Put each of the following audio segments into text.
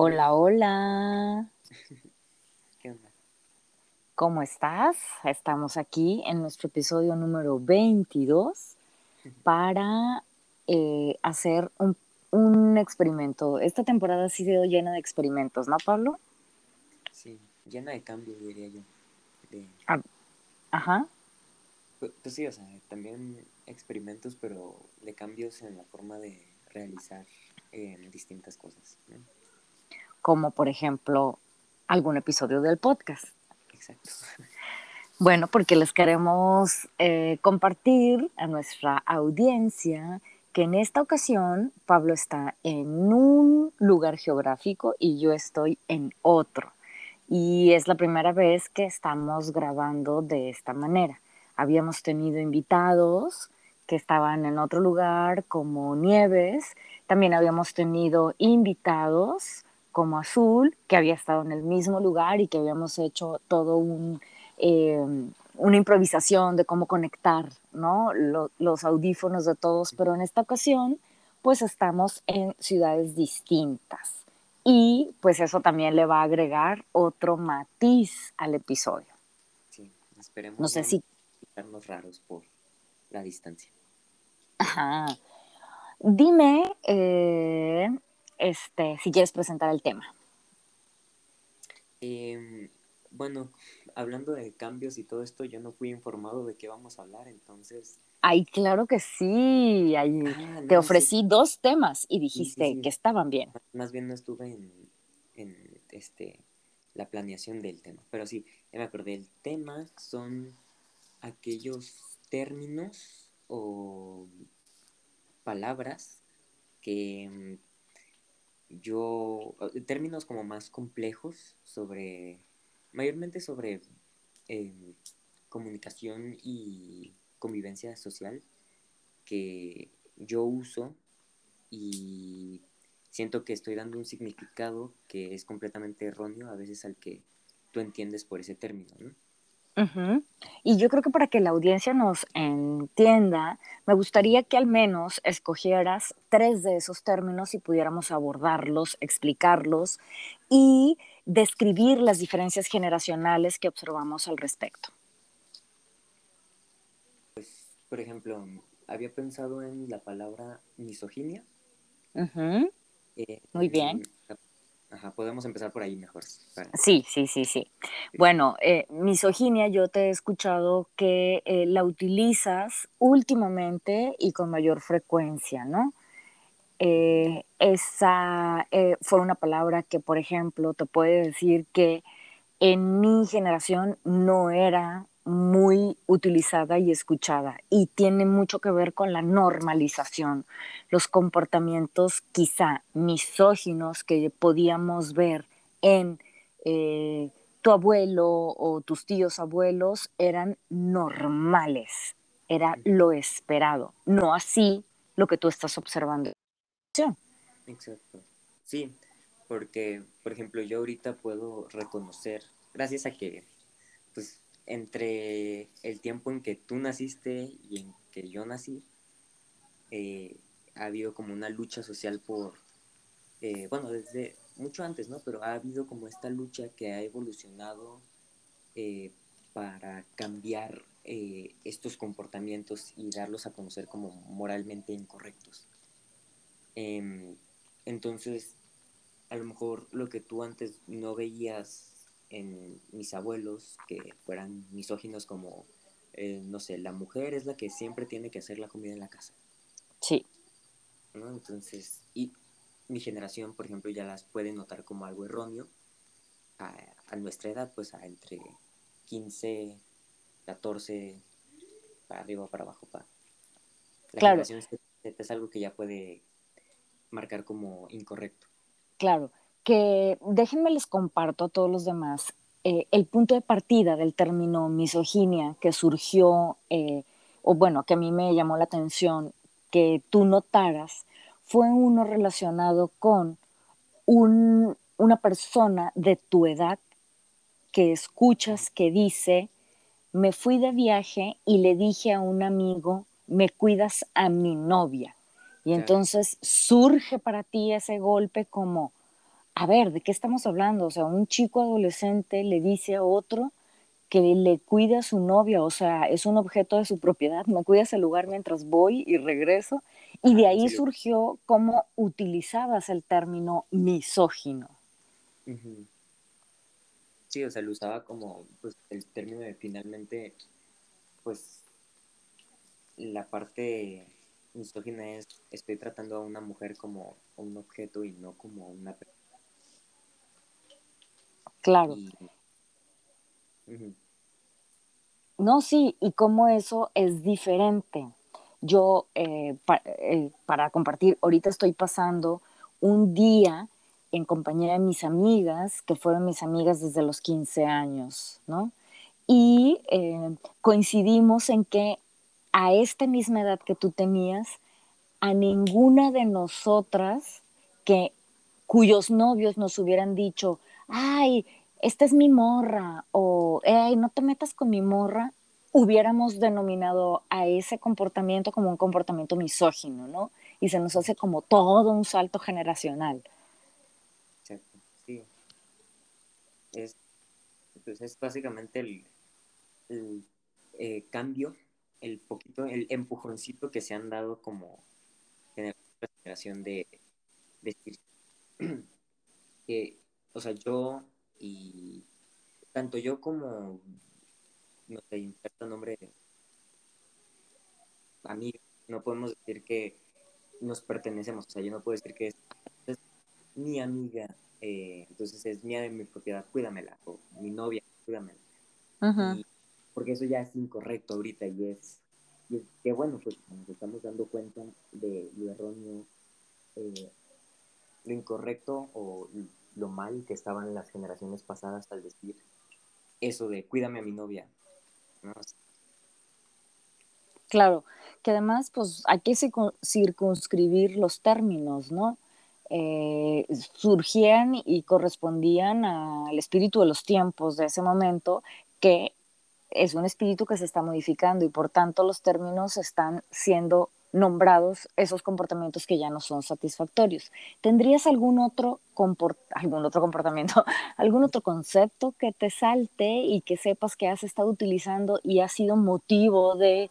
Hola, hola. ¿Qué onda? ¿Cómo estás? Estamos aquí en nuestro episodio número 22 para eh, hacer un, un experimento. Esta temporada ha sido llena de experimentos, ¿no, Pablo? Sí, llena de cambios, diría yo. De- Ah, Ajá. Pues, pues sí, o sea, también experimentos, pero de cambios en la forma de realizar eh, distintas cosas. ¿no? Como por ejemplo algún episodio del podcast. Exacto. Bueno, porque les queremos eh, compartir a nuestra audiencia que en esta ocasión Pablo está en un lugar geográfico y yo estoy en otro. Y es la primera vez que estamos grabando de esta manera. Habíamos tenido invitados que estaban en otro lugar como Nieves. También habíamos tenido invitados como Azul, que había estado en el mismo lugar y que habíamos hecho todo un, eh, una improvisación de cómo conectar ¿no? Lo- los audífonos de todos, pero en esta ocasión pues estamos en ciudades distintas y pues eso también le va a agregar otro matiz al episodio. Sí, esperemos No sé si... estarnos raros por la distancia. Ajá. Dime eh, este, si quieres presentar el tema. Em, bueno, hablando de cambios y todo esto, yo no fui informado de qué vamos a hablar, entonces... Ay, claro que sí. Ay, Ah, te ofrecí dos temas y dijiste sí. que estaban bien. más bien no estuve en, en este, la planeación del tema, pero sí, ya me acordé, el tema son aquellos términos o palabras que mm, yo, eh, términos como más complejos sobre, mayormente sobre eh, comunicación y convivencia social que yo uso y siento que estoy dando un significado que es completamente erróneo a veces al que tú entiendes por ese término, ¿no? Y yo creo que para que la audiencia nos entienda, me gustaría que al menos escogieras tres de esos términos y pudiéramos abordarlos, explicarlos y describir las diferencias generacionales que observamos al respecto. Por ejemplo, había pensado en la palabra misoginia. Ujú. eh, Muy bien. Ajá, podemos empezar por ahí mejor. Sí, sí, sí, sí. Bueno, eh, misoginia, yo te he escuchado que eh, la utilizas últimamente y con mayor frecuencia, ¿no? Eh, esa fue una palabra que, por ejemplo, te puede decir que en mi generación no era muy utilizada y escuchada y tiene mucho que ver con la normalización, los comportamientos quizá misóginos que podíamos ver en eh, tu abuelo o tus tíos abuelos eran normales, era lo esperado, no así lo que tú estás observando. Exacto. Sí, porque, por ejemplo, yo ahorita puedo reconocer, gracias a que, pues, entre el tiempo en que tú naciste y en que yo nací, eh, ha habido como una lucha social por, eh, bueno, desde mucho antes, ¿no? Pero ha habido como esta lucha que ha evolucionado eh, para cambiar eh, estos comportamientos y darlos a conocer como moralmente incorrectos. Em, entonces, a lo mejor lo que tú antes no veías en mis abuelos, que fueran misóginos como, eh, no sé, la mujer es la que siempre tiene que hacer la comida en la casa, Sí, ¿no? Entonces, y mi generación, por ejemplo, ya las puede notar como algo erróneo a, a nuestra edad, pues a entre 15, 14, para arriba o para abajo, para... La Claro. generación es algo que ya puede marcar como incorrecto. Claro, que déjenme les comparto a todos los demás eh, el punto de partida del término misoginia que surgió, eh, o bueno, que a mí me llamó la atención que tú notaras, fue uno relacionado con una persona de tu edad que escuchas que dice, me fui de viaje y le dije a un amigo, me cuidas a mi novia. Y entonces surge para ti ese golpe como, a ver, ¿de qué estamos hablando? O sea, un chico adolescente le dice a otro que le cuida a su novia, o sea, es un objeto de su propiedad, me cuida ese lugar mientras voy y regreso. Y de ahí surgió cómo utilizabas el término misógino. Sí, o sea, lo usaba como pues, el término de finalmente, pues, la parte misógina es, estoy tratando a una mujer como un objeto y no como una persona. Claro. No, sí, y cómo eso es diferente. Yo, eh, eh, para compartir, ahorita estoy pasando un día en compañía de mis amigas, que fueron mis amigas desde los 15 años, ¿no? Y eh, coincidimos en que a esta misma edad que tú tenías, a ninguna de nosotras que cuyos novios nos hubieran dicho, ay, esta es mi morra, o, ay, no te metas con mi morra, hubiéramos denominado a ese comportamiento como un comportamiento misógino, ¿no? Y se nos hace como todo un salto generacional. sí. Es, pues es básicamente el, eh, cambio, el poquito, el empujoncito que se han dado como generación de decir que, o sea, yo y tanto yo como, no sé, inserto nombre amigo, no podemos decir que nos pertenecemos, o sea, yo no puedo decir que es, mi amiga, eh, entonces es mía de mi propiedad, cuídamela, o mi novia, cuídamela. porque eso ya es incorrecto ahorita y es, y que bueno, pues nos estamos dando cuenta de lo erróneo, eh, lo incorrecto o lo mal que estaban las generaciones pasadas al decir eso de cuídame a mi novia. Claro, que además pues hay que circunscribir los términos, ¿no? Eh, surgían y correspondían al espíritu de los tiempos de ese momento, que es un espíritu que se está modificando y por tanto los términos están siendo nombrados esos comportamientos que ya no son satisfactorios. ¿Tendrías algún otro, algún otro comportamiento, algún otro concepto que te salte y que sepas que has estado utilizando y ha sido motivo de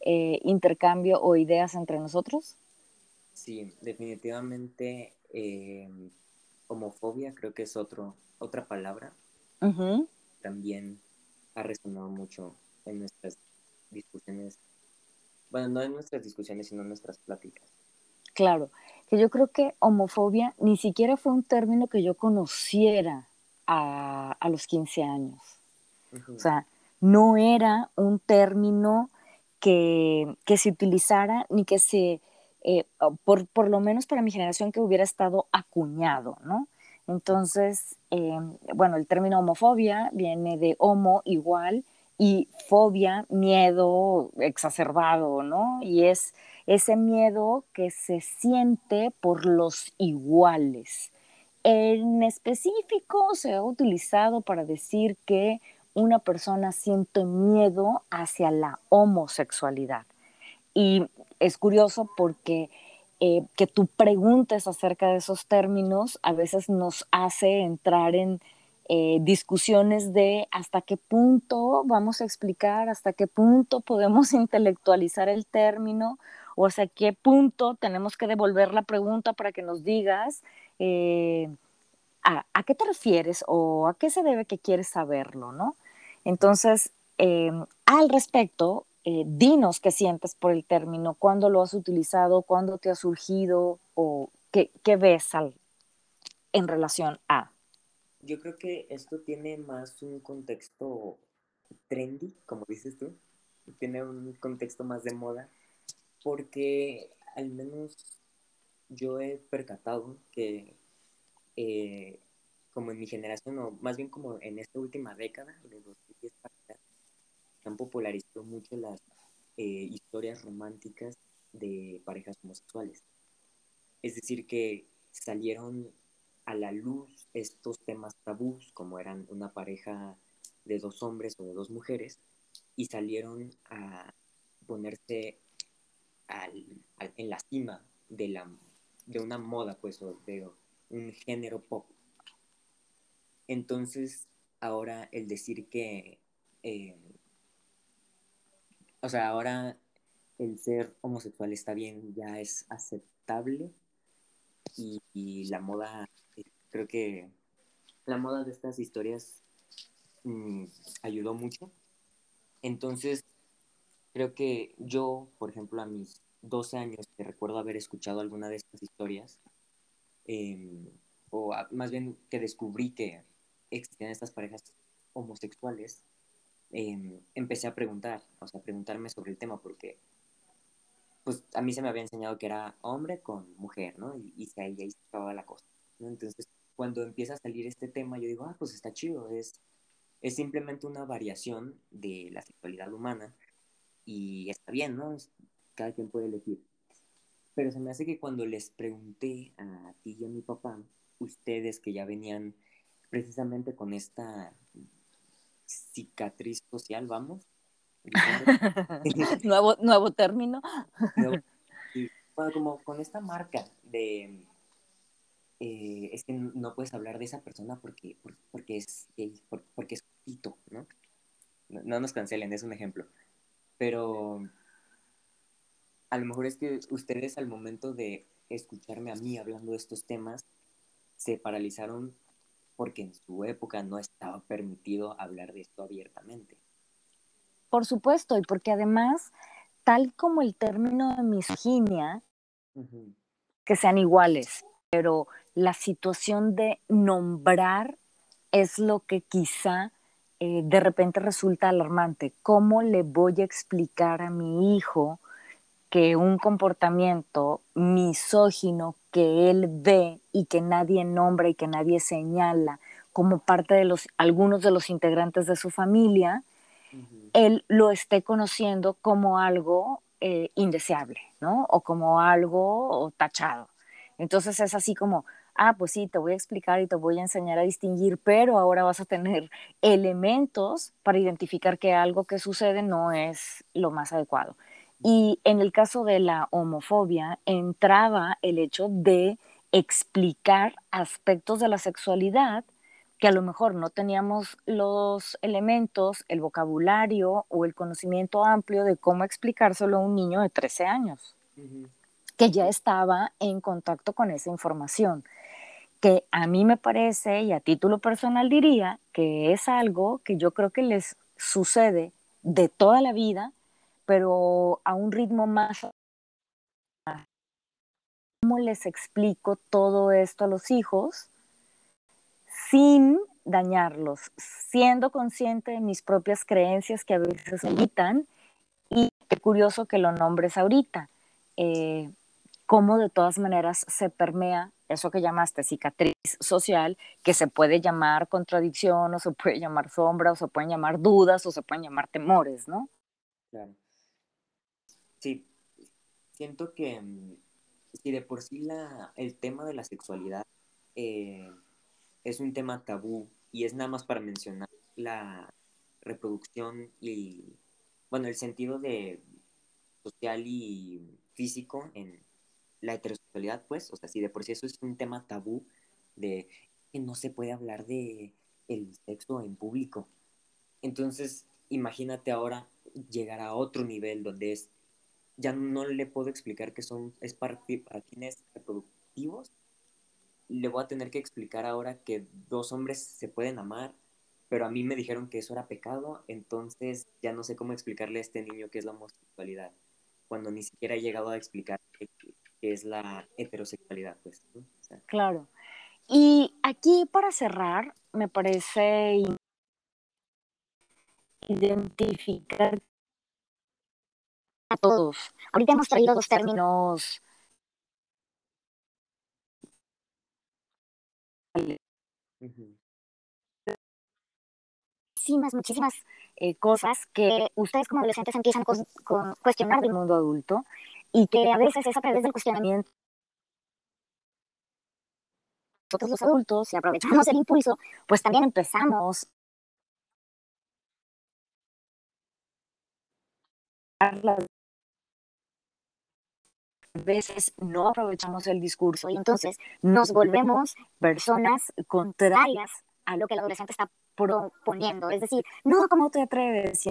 eh, intercambio o ideas entre nosotros? Sí, definitivamente eh, homofobia creo que es otro, otra palabra. También ha resonado mucho en nuestras discusiones bueno, no en nuestras discusiones, sino en nuestras pláticas. Claro, que yo creo que homofobia ni siquiera fue un término que yo conociera a, los 15 años. O sea, no era un término que, se utilizara ni que se, eh, por, por, lo menos para mi generación, que hubiera estado acuñado, ¿no? Entonces, eh, bueno, el término homofobia viene de homo igual y fobia, miedo exacerbado, ¿no? Y es ese miedo que se siente por los iguales. En específico se ha utilizado para decir que una persona siente miedo hacia la homosexualidad. Y es curioso porque eh, que tú preguntes acerca de esos términos a veces nos hace entrar en eh, discusiones de hasta qué punto vamos a explicar, hasta qué punto podemos intelectualizar el término o hasta qué punto tenemos que devolver la pregunta para que nos digas eh, a, qué te refieres o a qué se debe que quieres saberlo, ¿no? Entonces, eh, al respecto, dinos qué sientes por el término, cuándo lo has utilizado, cuándo te ha surgido o qué, qué ves al, en relación a yo creo que esto tiene más un contexto trendy, como dices tú, tiene un contexto más de moda, porque al menos yo he percatado que eh, como en mi generación, o más bien como en esta última década, de 2010 se han popularizado mucho las eh, historias románticas de parejas homosexuales. Es decir, que salieron a la luz estos temas tabús, como eran una pareja de dos hombres o de dos mujeres, y salieron a ponerse en la cima de, la, de una moda, pues, o de un género pop. Entonces, ahora el decir que, eh, o sea, ahora el ser homosexual está bien, ya es aceptable y, la moda, creo que la moda de estas historias mm, ayudó mucho. Entonces, creo que yo, por ejemplo, a mis 12 años, que recuerdo haber escuchado alguna de estas historias, em, o más bien que descubrí que existían estas parejas homosexuales, em, empecé a preguntar, o sea, a preguntarme sobre el tema, porque pues a mí se me había enseñado que era hombre con mujer, ¿no? Y, y ahí, ahí estaba la cosa, ¿no? Entonces, cuando empieza a salir este tema, yo digo, ah, pues está chido, es, es simplemente una variación de la sexualidad humana y está bien, ¿no? Cada quien puede elegir. Pero se me hace que cuando les pregunté a ti y a mi papá, ustedes que ya venían precisamente con esta cicatriz social, vamos. nuevo, nuevo término. como con esta marca de eh, es que no puedes hablar de esa persona porque, porque, es porque, es pito, ¿no? ¿no? nos cancelen, es un ejemplo. Pero a lo mejor es que ustedes al momento de escucharme a mí hablando de estos temas se paralizaron porque en su época no estaba permitido hablar de esto abiertamente. Por supuesto, y porque además, tal como el término de misoginia, que sean iguales, pero la situación de nombrar es lo que quizá eh, de repente resulta alarmante. ¿Cómo le voy a explicar a mi hijo que un comportamiento misógino que él ve y que nadie nombra y que nadie señala como parte de los algunos de los integrantes de su familia, él lo esté conociendo como algo eh, indeseable, ¿no? O como algo tachado. Entonces es así como, ah, pues sí, te voy a explicar y te voy a enseñar a distinguir, pero ahora vas a tener elementos para identificar que algo que sucede no es lo más adecuado. Y en el caso de la homofobia, entraba el hecho de explicar aspectos de la sexualidad que a lo mejor no teníamos los elementos, el vocabulario o el conocimiento amplio de cómo explicárselo a un niño de 13 años, que ya estaba en contacto con esa información, que a mí me parece, y a título personal diría, que es algo que yo creo que les sucede de toda la vida, pero a un ritmo más... ¿Cómo les explico todo esto a los hijos? sin dañarlos, siendo consciente de mis propias creencias que a veces evitan y qué curioso que lo nombres ahorita, eh, cómo de todas maneras se permea eso que llamaste cicatriz social, que se puede llamar contradicción o se puede llamar sombra o se pueden llamar dudas o se pueden llamar temores, ¿no? Claro. Sí, siento que mm, si de por sí la, el tema de la sexualidad eh, es un tema tabú y es nada más para mencionar la reproducción y, bueno, el sentido de social y físico en la heterosexualidad, pues, o sea, si de por sí eso es un tema tabú de que no se puede hablar de el sexo en público. Entonces, imagínate ahora llegar a otro nivel donde es, ya no le puedo explicar que son, es para, para fines reproductivos, le voy a tener que explicar ahora que dos hombres se pueden amar, pero a mí me dijeron que eso era pecado, entonces ya no sé cómo explicarle a este niño qué es la homosexualidad, cuando ni siquiera he llegado a explicar qué, es la heterosexualidad, pues. claro. Y aquí para cerrar, me parece identificar a todos. Ahorita hemos traído dos términos Muchísimas, muchísimas eh, cosas que ustedes como adolescentes empiezan a cuestionar del mundo adulto y que a veces es a través del cuestionamiento nosotros los adultos, si aprovechamos el impulso, pues también empezamos a veces no aprovechamos el discurso y entonces nos volvemos personas contrarias a lo que el adolescente está proponiendo. Es decir, no, ¿cómo te atreves?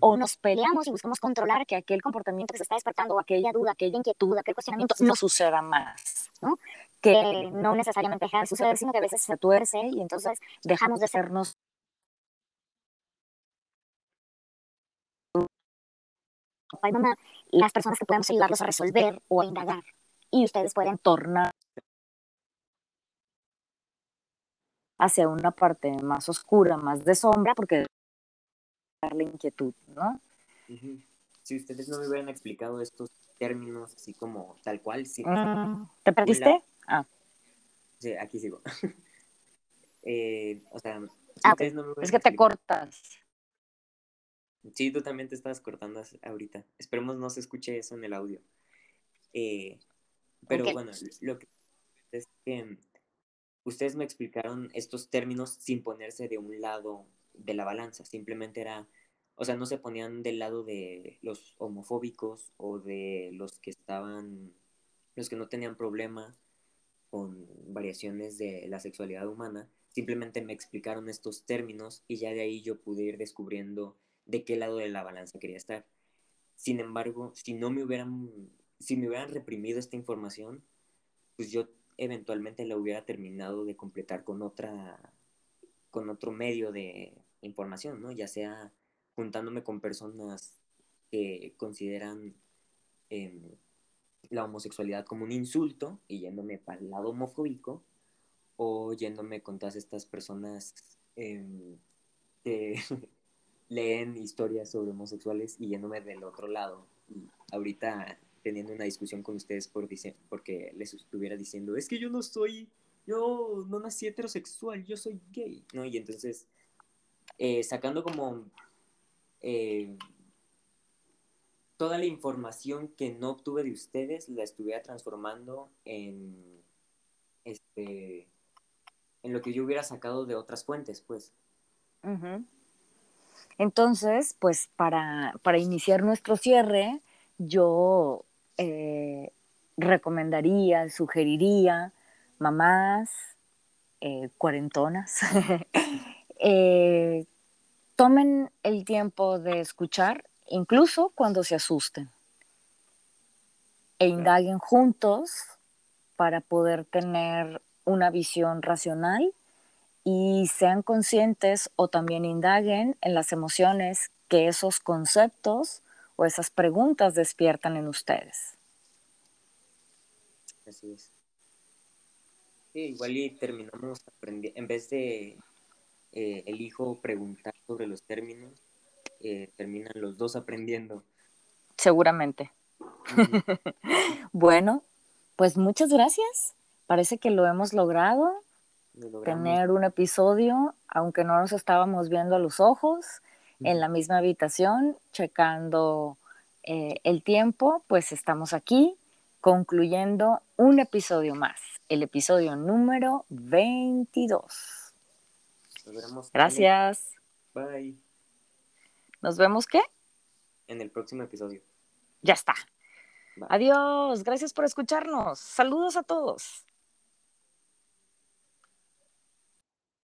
O nos peleamos y buscamos controlar que aquel comportamiento que se está despertando, o aquella duda, aquella inquietud, aquel cuestionamiento no suceda más, ¿no? Que no necesariamente deja de suceder, sino que a veces se tuerce y entonces dejamos de sernos papá y mamá, las personas que podemos ayudarlos a resolver o a indagar. Y ustedes pueden tornar hacia una parte más oscura, más de sombra, porque la inquietud, ¿no? Si ustedes no me hubieran explicado estos términos así como tal cual, sí. Mm, ¿Te perdiste? Ah. Sí, aquí sigo. eh, o sea, ah, es que te cortas. Sí, tú también te estabas cortando ahorita. Esperemos no se escuche eso en el audio. Eh, pero bueno, lo que es que ustedes me explicaron estos términos sin ponerse de un lado de la balanza, simplemente era, o sea, no se ponían del lado de los homofóbicos o de los que estaban, los que no tenían problema con variaciones de la sexualidad humana, simplemente me explicaron estos términos y ya de ahí yo pude ir descubriendo de qué lado de la balanza quería estar. Sin embargo, si no me hubieran, si me hubieran reprimido esta información, pues yo eventualmente la hubiera terminado de completar con otra con otro medio de información, ¿no? Ya sea juntándome con personas que consideran em, la homosexualidad como un insulto y yéndome para el lado homofóbico, o yéndome con todas estas personas em, que leen historias sobre homosexuales y yéndome del otro lado. Ahorita teniendo una discusión con ustedes por porque les estuviera diciendo, es que yo no soy yo no nací heterosexual, yo soy gay, ¿no? Y entonces, eh, sacando como eh, toda la información que no obtuve de ustedes, la estuviera transformando en, este, en lo que yo hubiera sacado de otras fuentes, pues. Entonces, pues para, para, iniciar nuestro cierre, yo eh, recomendaría, sugeriría mamás, eh, cuarentonas, eh, tomen el tiempo de escuchar, incluso cuando se asusten, e indaguen juntos para poder tener una visión racional y sean conscientes o también indaguen en las emociones que esos conceptos o esas preguntas despiertan en ustedes. Así es. Sí, igual y terminamos aprendiendo, en vez de eh, el hijo preguntar sobre los términos, eh, terminan los dos aprendiendo. Seguramente. bueno, pues muchas gracias. Parece que lo hemos logrado. Tener un episodio, aunque no nos estábamos viendo a los ojos, en la misma habitación, checando eh, el tiempo, pues estamos aquí concluyendo un episodio más, el episodio número 22. Nos vemos. Gracias. Bye. ¿Nos vemos qué? En el próximo episodio. Ya está. Adiós. Gracias por escucharnos. Saludos a todos.